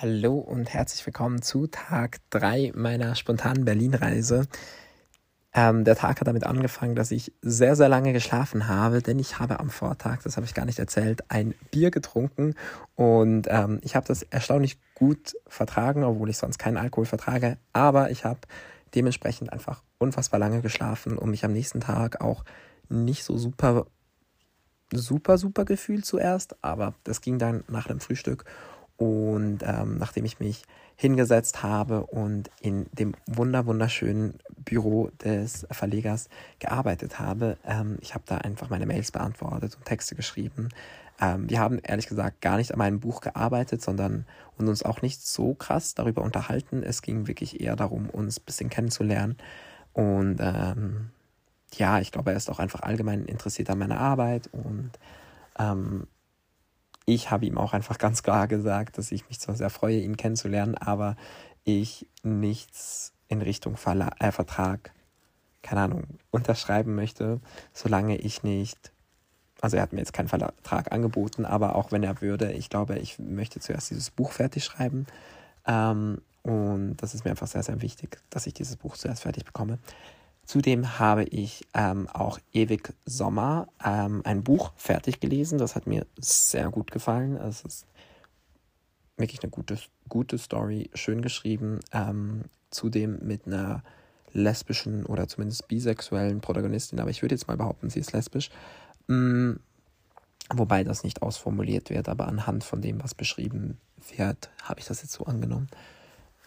Hallo und herzlich willkommen zu Tag 3 meiner spontanen Berlin-Reise. Ähm, der Tag hat damit angefangen, dass ich sehr, sehr lange geschlafen habe, denn ich habe am Vortag, das habe ich gar nicht erzählt, ein Bier getrunken und ähm, ich habe das erstaunlich gut vertragen, obwohl ich sonst keinen Alkohol vertrage, aber ich habe dementsprechend einfach unfassbar lange geschlafen und mich am nächsten Tag auch nicht so super, super, super gefühlt zuerst, aber das ging dann nach dem Frühstück und ähm, nachdem ich mich hingesetzt habe und in dem wunder wunderschönen Büro des Verlegers gearbeitet habe, ähm, ich habe da einfach meine Mails beantwortet und Texte geschrieben. Ähm, wir haben ehrlich gesagt gar nicht an meinem Buch gearbeitet, sondern und uns auch nicht so krass darüber unterhalten. Es ging wirklich eher darum, uns ein bisschen kennenzulernen. Und ähm, ja, ich glaube, er ist auch einfach allgemein interessiert an meiner Arbeit und ähm, ich habe ihm auch einfach ganz klar gesagt, dass ich mich zwar sehr freue, ihn kennenzulernen, aber ich nichts in Richtung Verla äh, Vertrag, keine Ahnung, unterschreiben möchte, solange ich nicht, also er hat mir jetzt keinen Vertrag angeboten, aber auch wenn er würde, ich glaube, ich möchte zuerst dieses Buch fertig schreiben. Ähm, und das ist mir einfach sehr, sehr wichtig, dass ich dieses Buch zuerst fertig bekomme. Zudem habe ich ähm, auch Ewig Sommer, ähm, ein Buch fertig gelesen. Das hat mir sehr gut gefallen. Es ist wirklich eine gute, gute Story, schön geschrieben. Ähm, zudem mit einer lesbischen oder zumindest bisexuellen Protagonistin, aber ich würde jetzt mal behaupten, sie ist lesbisch. Mhm. Wobei das nicht ausformuliert wird, aber anhand von dem, was beschrieben wird, habe ich das jetzt so angenommen.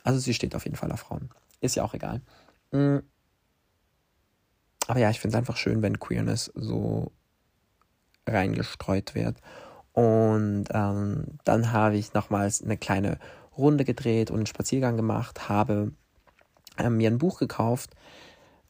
Also sie steht auf jeden Fall auf Frauen. Ist ja auch egal. Mhm. Aber ja, ich finde es einfach schön, wenn Queerness so reingestreut wird. Und ähm, dann habe ich nochmals eine kleine Runde gedreht und einen Spaziergang gemacht, habe äh, mir ein Buch gekauft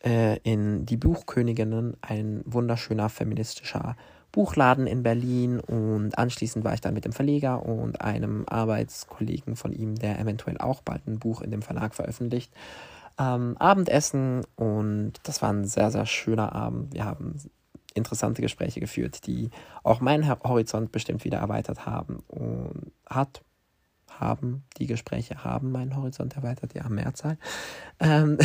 äh, in Die Buchköniginnen, ein wunderschöner feministischer Buchladen in Berlin und anschließend war ich dann mit dem Verleger und einem Arbeitskollegen von ihm, der eventuell auch bald ein Buch in dem Verlag veröffentlicht, ähm, Abendessen und das war ein sehr, sehr schöner Abend. Wir haben interessante Gespräche geführt, die auch meinen Horizont bestimmt wieder erweitert haben und hat haben die Gespräche haben meinen Horizont erweitert, ja, Mehrzahl. Ähm,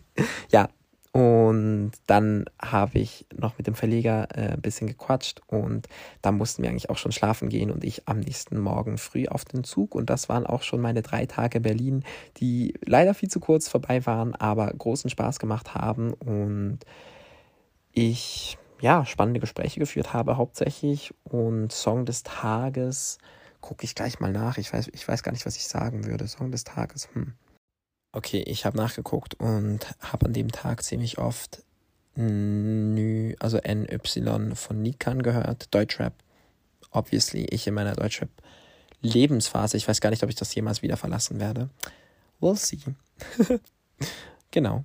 ja, und dann habe ich noch mit dem Verleger äh, ein bisschen gequatscht und dann mussten wir eigentlich auch schon schlafen gehen und ich am nächsten Morgen früh auf den Zug. Und das waren auch schon meine drei Tage Berlin, die leider viel zu kurz vorbei waren, aber großen Spaß gemacht haben und ich ja spannende Gespräche geführt habe hauptsächlich. Und Song des Tages gucke ich gleich mal nach. Ich weiß, ich weiß gar nicht, was ich sagen würde. Song des Tages. Hm. Okay, ich habe nachgeguckt und habe an dem Tag ziemlich oft Nü, also NY von Nikan gehört, Deutschrap. Obviously, ich in meiner Deutschrap Lebensphase. Ich weiß gar nicht, ob ich das jemals wieder verlassen werde. We'll see. genau.